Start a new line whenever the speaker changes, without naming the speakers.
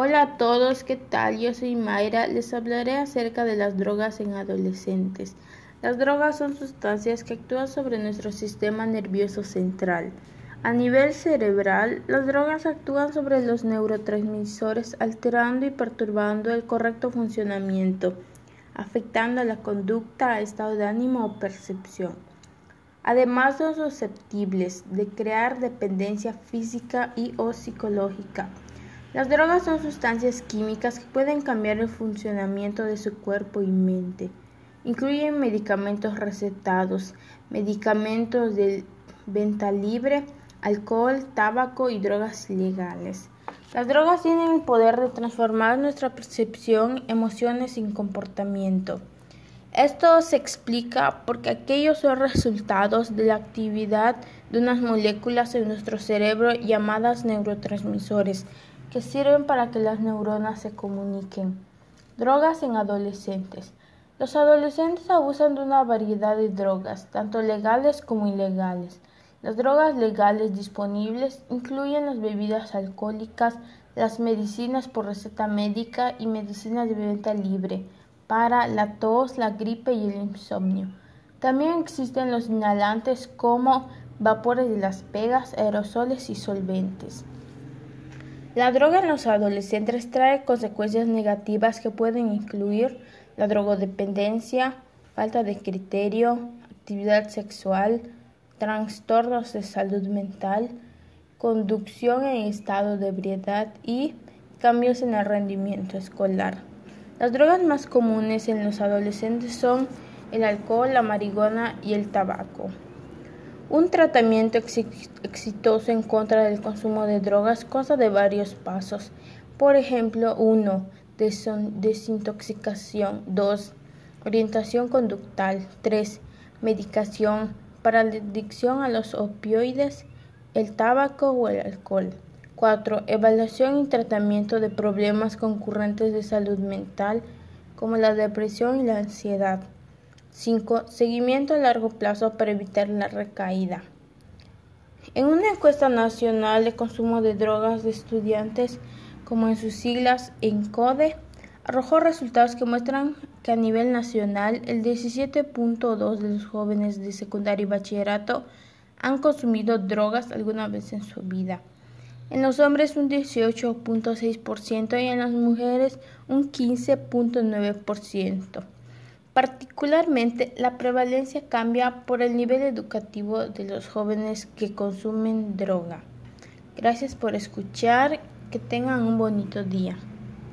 Hola a todos, ¿qué tal? Yo soy Mayra. Les hablaré acerca de las drogas en adolescentes. Las drogas son sustancias que actúan sobre nuestro sistema nervioso central. A nivel cerebral, las drogas actúan sobre los neurotransmisores alterando y perturbando el correcto funcionamiento, afectando la conducta, estado de ánimo o percepción. Además son susceptibles de crear dependencia física y o psicológica. Las drogas son sustancias químicas que pueden cambiar el funcionamiento de su cuerpo y mente. Incluyen medicamentos recetados, medicamentos de venta libre, alcohol, tabaco y drogas legales. Las drogas tienen el poder de transformar nuestra percepción, emociones y comportamiento. Esto se explica porque aquellos son resultados de la actividad de unas moléculas en nuestro cerebro llamadas neurotransmisores, que sirven para que las neuronas se comuniquen. Drogas en adolescentes. Los adolescentes abusan de una variedad de drogas, tanto legales como ilegales. Las drogas legales disponibles incluyen las bebidas alcohólicas, las medicinas por receta médica y medicinas de venta libre para la tos, la gripe y el insomnio. También existen los inhalantes como vapores de las pegas, aerosoles y solventes. La droga en los adolescentes trae consecuencias negativas que pueden incluir la drogodependencia, falta de criterio, actividad sexual, trastornos de salud mental, conducción en estado de ebriedad y cambios en el rendimiento escolar. Las drogas más comunes en los adolescentes son el alcohol, la marihuana y el tabaco. Un tratamiento exitoso en contra del consumo de drogas consta de varios pasos. Por ejemplo, 1. Desintoxicación. 2. Orientación conductal. 3. Medicación para la adicción a los opioides, el tabaco o el alcohol. 4. Evaluación y tratamiento de problemas concurrentes de salud mental como la depresión y la ansiedad. 5. Seguimiento a largo plazo para evitar la recaída. En una encuesta nacional de consumo de drogas de estudiantes, como en sus siglas ENCODE, arrojó resultados que muestran que a nivel nacional el 17.2 de los jóvenes de secundaria y bachillerato han consumido drogas alguna vez en su vida en los hombres un 18.6% y en las mujeres un 15.9%. Particularmente, la prevalencia cambia por el nivel educativo de los jóvenes que consumen droga. Gracias por escuchar, que tengan un bonito día.